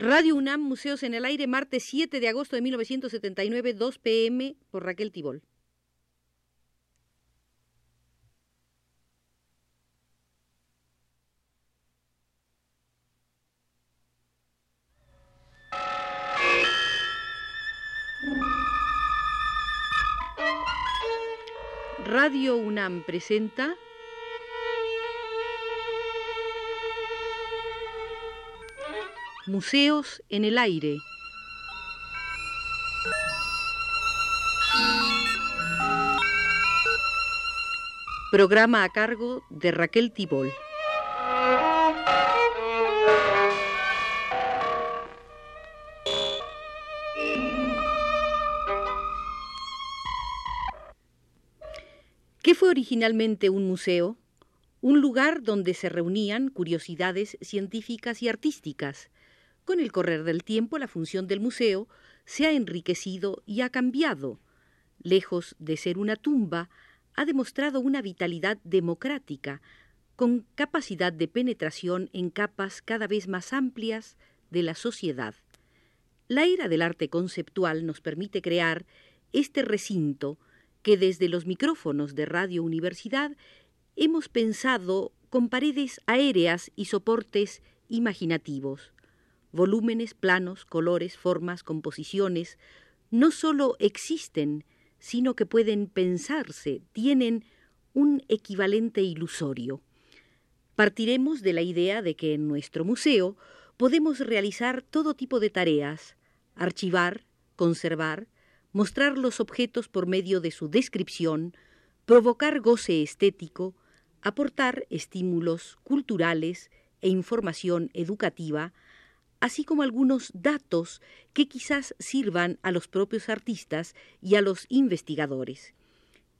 Radio UNAM, Museos en el Aire, martes 7 de agosto de 1979, 2 pm, por Raquel Tibol. Radio UNAM presenta Museos en el Aire. Programa a cargo de Raquel Tibol. ¿Qué fue originalmente un museo? Un lugar donde se reunían curiosidades científicas y artísticas, con el correr del tiempo, la función del museo se ha enriquecido y ha cambiado. Lejos de ser una tumba, ha demostrado una vitalidad democrática, con capacidad de penetración en capas cada vez más amplias de la sociedad. La era del arte conceptual nos permite crear este recinto que desde los micrófonos de Radio Universidad hemos pensado con paredes aéreas y soportes imaginativos volúmenes, planos, colores, formas, composiciones, no sólo existen, sino que pueden pensarse, tienen un equivalente ilusorio. Partiremos de la idea de que en nuestro museo podemos realizar todo tipo de tareas, archivar, conservar, mostrar los objetos por medio de su descripción, provocar goce estético, aportar estímulos culturales e información educativa, así como algunos datos que quizás sirvan a los propios artistas y a los investigadores.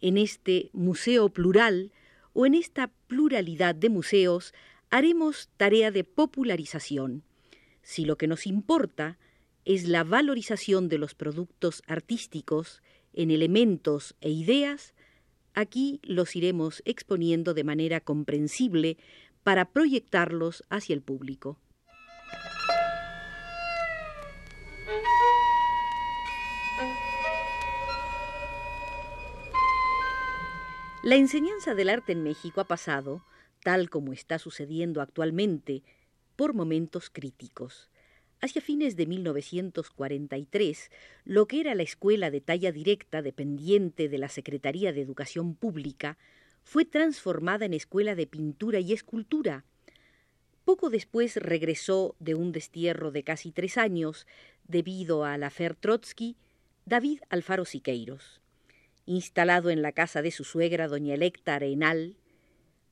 En este museo plural o en esta pluralidad de museos haremos tarea de popularización. Si lo que nos importa es la valorización de los productos artísticos en elementos e ideas, aquí los iremos exponiendo de manera comprensible para proyectarlos hacia el público. La enseñanza del arte en México ha pasado, tal como está sucediendo actualmente, por momentos críticos. Hacia fines de 1943, lo que era la escuela de talla directa dependiente de la Secretaría de Educación Pública fue transformada en escuela de pintura y escultura. Poco después regresó de un destierro de casi tres años, debido a la Fer Trotsky, David Alfaro Siqueiros instalado en la casa de su suegra, doña Electa Arenal,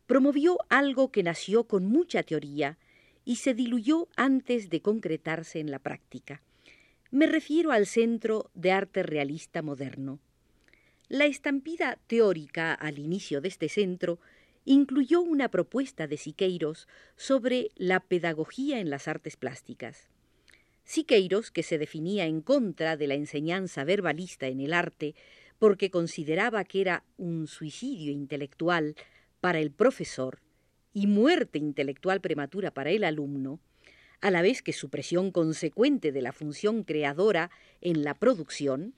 promovió algo que nació con mucha teoría y se diluyó antes de concretarse en la práctica. Me refiero al Centro de Arte Realista Moderno. La estampida teórica al inicio de este centro incluyó una propuesta de Siqueiros sobre la pedagogía en las artes plásticas. Siqueiros, que se definía en contra de la enseñanza verbalista en el arte, porque consideraba que era un suicidio intelectual para el profesor y muerte intelectual prematura para el alumno, a la vez que supresión consecuente de la función creadora en la producción,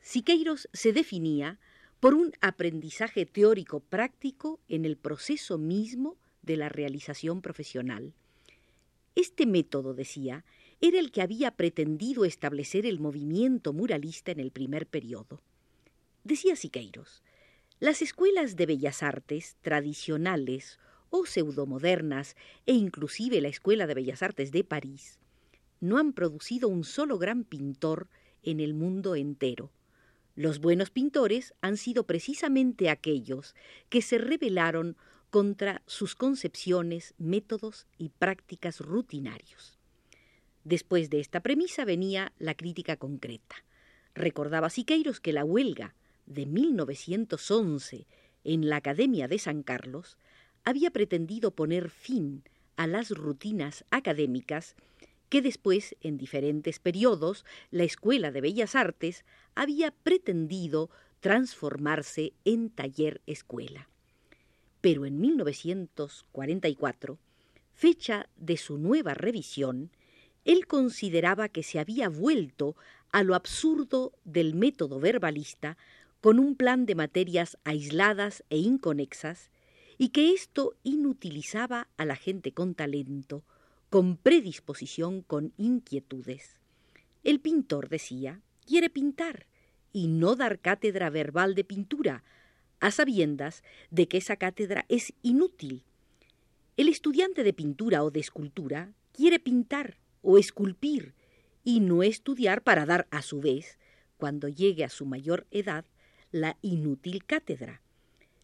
Siqueiros se definía por un aprendizaje teórico práctico en el proceso mismo de la realización profesional. Este método, decía, era el que había pretendido establecer el movimiento muralista en el primer periodo. Decía Siqueiros, las escuelas de bellas artes tradicionales o pseudomodernas e inclusive la Escuela de Bellas Artes de París no han producido un solo gran pintor en el mundo entero. Los buenos pintores han sido precisamente aquellos que se rebelaron contra sus concepciones, métodos y prácticas rutinarios. Después de esta premisa venía la crítica concreta. Recordaba Siqueiros que la huelga de 1911 en la Academia de San Carlos había pretendido poner fin a las rutinas académicas que después, en diferentes periodos, la Escuela de Bellas Artes había pretendido transformarse en taller escuela. Pero en 1944, fecha de su nueva revisión, él consideraba que se había vuelto a lo absurdo del método verbalista con un plan de materias aisladas e inconexas, y que esto inutilizaba a la gente con talento, con predisposición, con inquietudes. El pintor decía, quiere pintar y no dar cátedra verbal de pintura, a sabiendas de que esa cátedra es inútil. El estudiante de pintura o de escultura quiere pintar o esculpir y no estudiar para dar a su vez, cuando llegue a su mayor edad, la inútil cátedra.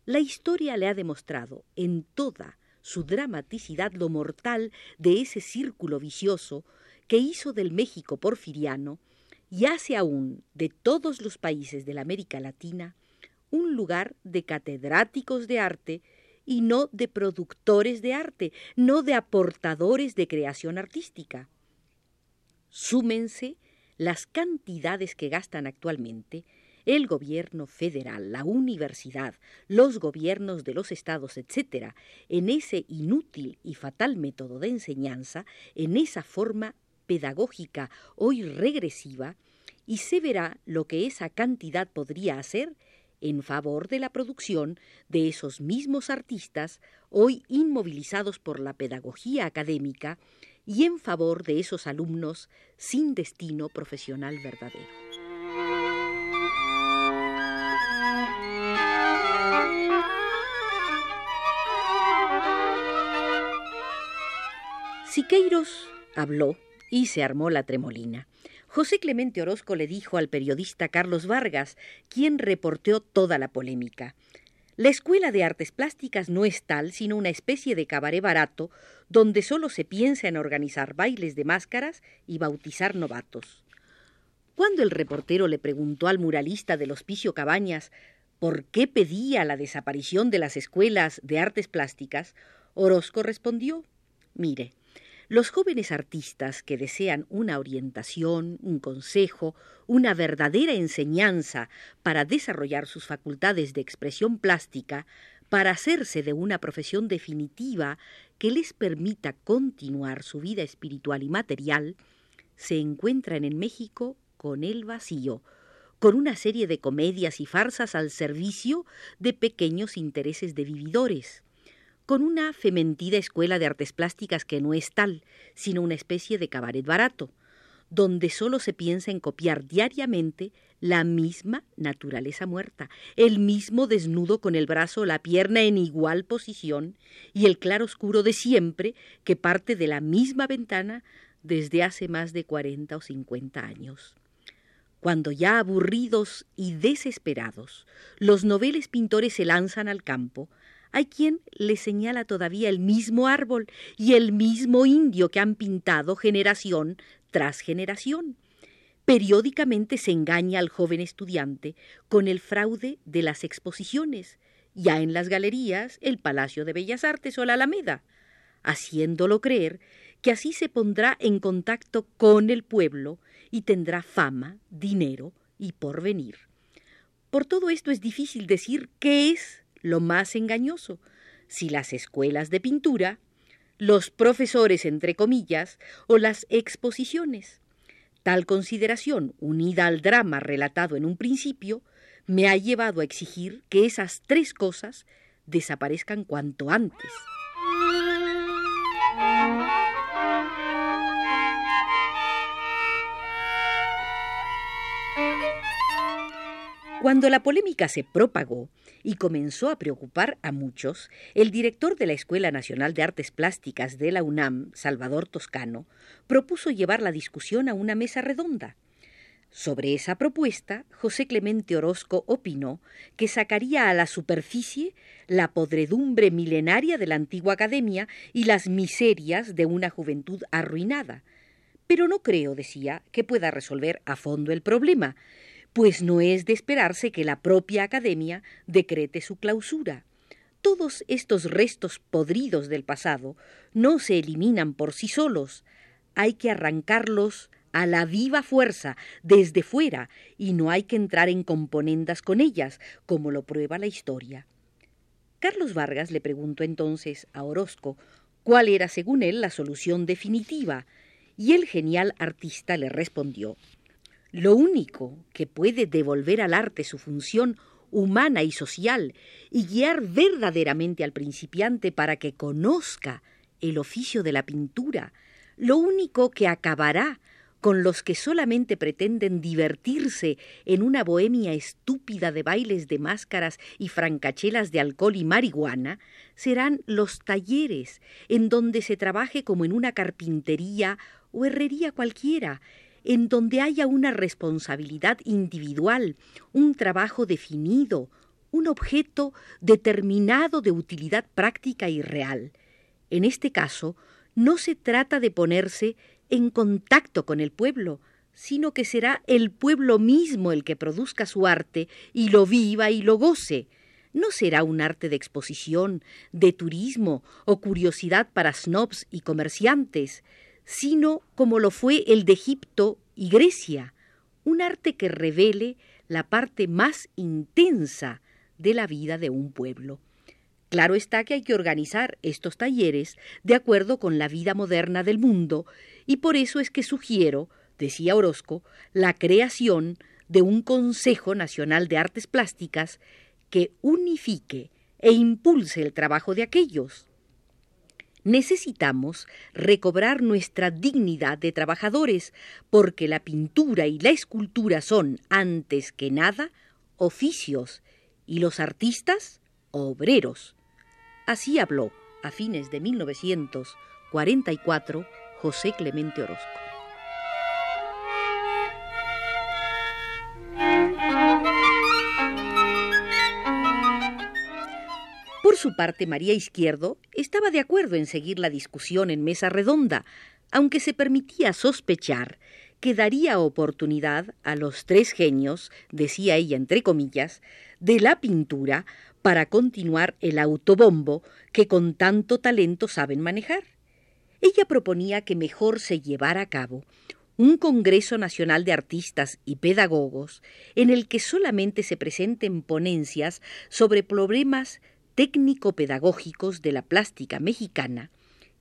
La historia le ha demostrado en toda su dramaticidad lo mortal de ese círculo vicioso que hizo del México porfiriano y hace aún de todos los países de la América Latina un lugar de catedráticos de arte y no de productores de arte, no de aportadores de creación artística. Súmense las cantidades que gastan actualmente el gobierno federal, la universidad, los gobiernos de los estados, etc., en ese inútil y fatal método de enseñanza, en esa forma pedagógica hoy regresiva, y se verá lo que esa cantidad podría hacer en favor de la producción de esos mismos artistas hoy inmovilizados por la pedagogía académica y en favor de esos alumnos sin destino profesional verdadero. Siqueiros habló y se armó la tremolina. José Clemente Orozco le dijo al periodista Carlos Vargas, quien reporteó toda la polémica. La Escuela de Artes Plásticas no es tal, sino una especie de cabaret barato donde solo se piensa en organizar bailes de máscaras y bautizar novatos. Cuando el reportero le preguntó al muralista del Hospicio Cabañas por qué pedía la desaparición de las escuelas de artes plásticas, Orozco respondió Mire, los jóvenes artistas que desean una orientación, un consejo, una verdadera enseñanza para desarrollar sus facultades de expresión plástica, para hacerse de una profesión definitiva que les permita continuar su vida espiritual y material, se encuentran en México con el vacío, con una serie de comedias y farsas al servicio de pequeños intereses de vividores con una fementida escuela de artes plásticas que no es tal, sino una especie de cabaret barato, donde solo se piensa en copiar diariamente la misma naturaleza muerta, el mismo desnudo con el brazo o la pierna en igual posición y el claro oscuro de siempre que parte de la misma ventana desde hace más de cuarenta o cincuenta años. Cuando ya aburridos y desesperados, los noveles pintores se lanzan al campo, hay quien le señala todavía el mismo árbol y el mismo indio que han pintado generación tras generación. Periódicamente se engaña al joven estudiante con el fraude de las exposiciones, ya en las galerías, el Palacio de Bellas Artes o la Alameda, haciéndolo creer que así se pondrá en contacto con el pueblo y tendrá fama, dinero y porvenir. Por todo esto es difícil decir qué es lo más engañoso, si las escuelas de pintura, los profesores, entre comillas, o las exposiciones. Tal consideración, unida al drama relatado en un principio, me ha llevado a exigir que esas tres cosas desaparezcan cuanto antes. Cuando la polémica se propagó y comenzó a preocupar a muchos, el director de la Escuela Nacional de Artes Plásticas de la UNAM, Salvador Toscano, propuso llevar la discusión a una mesa redonda. Sobre esa propuesta, José Clemente Orozco opinó que sacaría a la superficie la podredumbre milenaria de la antigua academia y las miserias de una juventud arruinada. Pero no creo, decía, que pueda resolver a fondo el problema, pues no es de esperarse que la propia Academia decrete su clausura. Todos estos restos podridos del pasado no se eliminan por sí solos, hay que arrancarlos a la viva fuerza desde fuera y no hay que entrar en componendas con ellas, como lo prueba la historia. Carlos Vargas le preguntó entonces a Orozco cuál era según él la solución definitiva, Y el genial artista le respondió, lo único que puede devolver al arte su función humana y social y guiar verdaderamente al principiante para que conozca el oficio de la pintura, lo único que acabará con los que solamente pretenden divertirse en una bohemia estúpida de bailes de máscaras y francachelas de alcohol y marihuana, serán los talleres, en donde se trabaje como en una carpintería o herrería cualquiera, en donde haya una responsabilidad individual, un trabajo definido, un objeto determinado de utilidad práctica y real. En este caso, no se trata de ponerse en contacto con el pueblo, sino que será el pueblo mismo el que produzca su arte y lo viva y lo goce. No será un arte de exposición, de turismo o curiosidad para snobs y comerciantes, sino como lo fue el de Egipto y Grecia, un arte que revele la parte más intensa de la vida de un pueblo. Claro está que hay que organizar estos talleres de acuerdo con la vida moderna del mundo y por eso es que sugiero, decía Orozco, la creación de un Consejo Nacional de Artes Plásticas que unifique e impulse el trabajo de aquellos. Necesitamos recobrar nuestra dignidad de trabajadores, porque la pintura y la escultura son, antes que nada, oficios, y los artistas, obreros. Así habló, a fines de 1944, José Clemente Orozco. Su parte, María Izquierdo estaba de acuerdo en seguir la discusión en mesa redonda, aunque se permitía sospechar que daría oportunidad a los tres genios, decía ella entre comillas, de la pintura para continuar el autobombo que con tanto talento saben manejar. Ella proponía que mejor se llevara a cabo un Congreso Nacional de Artistas y Pedagogos en el que solamente se presenten ponencias sobre problemas técnico-pedagógicos de la plástica mexicana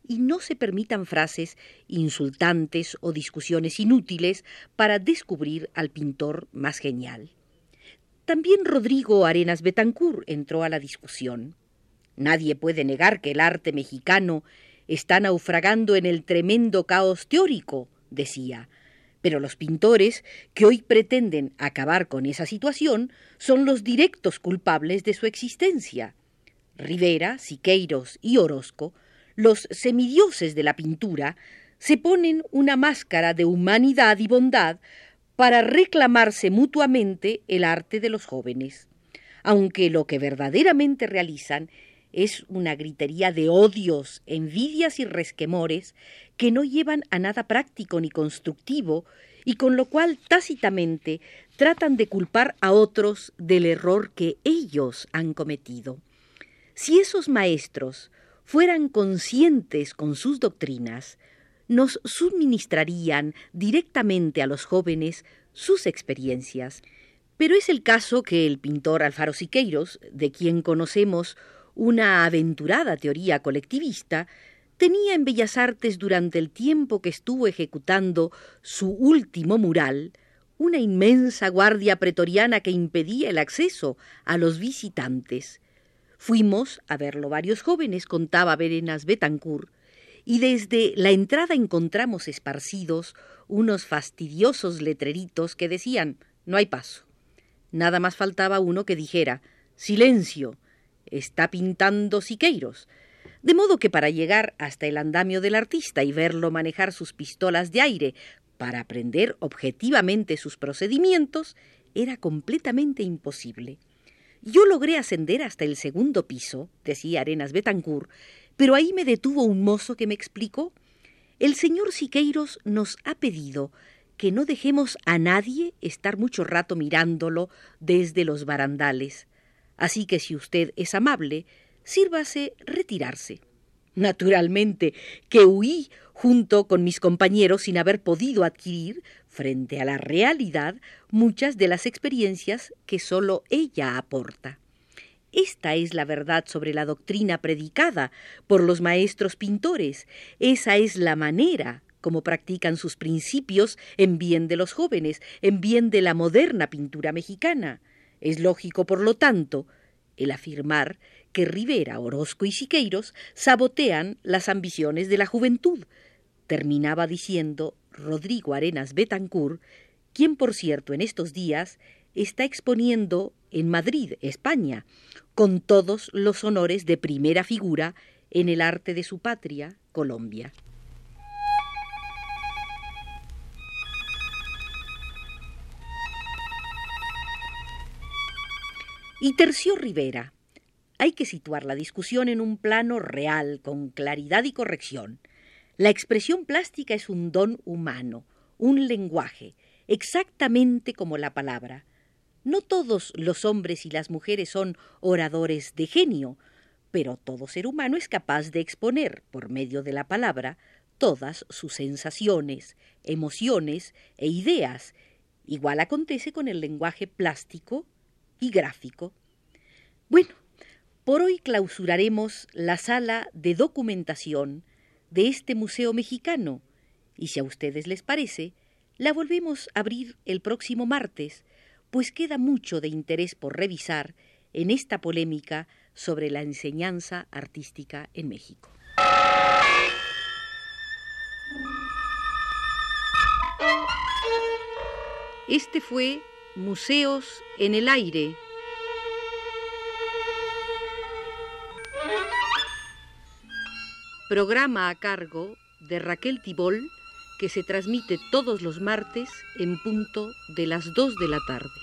y no se permitan frases insultantes o discusiones inútiles para descubrir al pintor más genial. También Rodrigo Arenas Betancourt entró a la discusión. Nadie puede negar que el arte mexicano está naufragando en el tremendo caos teórico, decía, pero los pintores que hoy pretenden acabar con esa situación son los directos culpables de su existencia. Rivera, Siqueiros y Orozco, los semidioses de la pintura, se ponen una máscara de humanidad y bondad para reclamarse mutuamente el arte de los jóvenes, aunque lo que verdaderamente realizan es una gritería de odios, envidias y resquemores que no llevan a nada práctico ni constructivo y con lo cual tácitamente tratan de culpar a otros del error que ellos han cometido. Si esos maestros fueran conscientes con sus doctrinas, nos suministrarían directamente a los jóvenes sus experiencias. Pero es el caso que el pintor Alfaro Siqueiros, de quien conocemos una aventurada teoría colectivista, tenía en Bellas Artes durante el tiempo que estuvo ejecutando su último mural una inmensa guardia pretoriana que impedía el acceso a los visitantes. Fuimos a verlo varios jóvenes, contaba Berenas Betancourt, y desde la entrada encontramos esparcidos unos fastidiosos letreritos que decían no hay paso. Nada más faltaba uno que dijera silencio, está pintando Siqueiros. De modo que para llegar hasta el andamio del artista y verlo manejar sus pistolas de aire para aprender objetivamente sus procedimientos era completamente imposible. Yo logré ascender hasta el segundo piso, decía Arenas Betancourt, pero ahí me detuvo un mozo que me explicó. El señor Siqueiros nos ha pedido que no dejemos a nadie estar mucho rato mirándolo desde los barandales. Así que si usted es amable, sírvase retirarse. Naturalmente que huí junto con mis compañeros sin haber podido adquirir, frente a la realidad, muchas de las experiencias que sólo ella aporta. Esta es la verdad sobre la doctrina predicada por los maestros pintores, esa es la manera como practican sus principios en bien de los jóvenes, en bien de la moderna pintura mexicana. Es lógico, por lo tanto, el afirmar que Rivera, Orozco y Siqueiros sabotean las ambiciones de la juventud, terminaba diciendo Rodrigo Arenas Betancourt, quien por cierto en estos días está exponiendo en Madrid, España, con todos los honores de primera figura en el arte de su patria, Colombia. Y Terció Rivera. Hay que situar la discusión en un plano real, con claridad y corrección. La expresión plástica es un don humano, un lenguaje, exactamente como la palabra. No todos los hombres y las mujeres son oradores de genio, pero todo ser humano es capaz de exponer, por medio de la palabra, todas sus sensaciones, emociones e ideas. Igual acontece con el lenguaje plástico y gráfico. Bueno, por hoy clausuraremos la sala de documentación de este Museo Mexicano y si a ustedes les parece, la volvemos a abrir el próximo martes, pues queda mucho de interés por revisar en esta polémica sobre la enseñanza artística en México. Este fue Museos en el Aire. Programa a cargo de Raquel Tibol que se transmite todos los martes en punto de las 2 de la tarde.